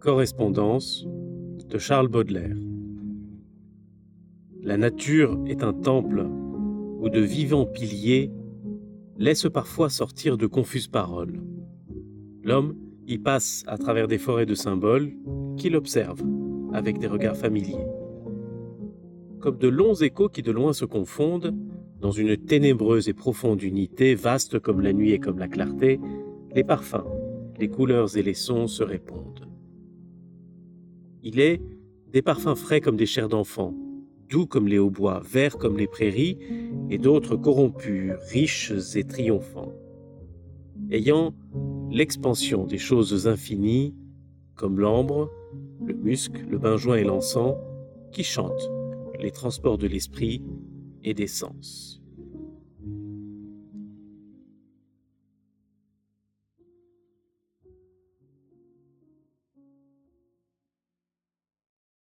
Correspondance de Charles Baudelaire La nature est un temple où de vivants piliers laissent parfois sortir de confuses paroles. L'homme y passe à travers des forêts de symboles qu'il observe avec des regards familiers. Comme de longs échos qui de loin se confondent, dans une ténébreuse et profonde unité, vaste comme la nuit et comme la clarté, les parfums, les couleurs et les sons se répondent. Il est des parfums frais comme des chairs d'enfants, doux comme les hautbois, verts comme les prairies, et d'autres corrompus, riches et triomphants, ayant l'expansion des choses infinies, comme l'ambre, le musc, le benjoin et l'encens, qui chantent les transports de l'esprit et des sens.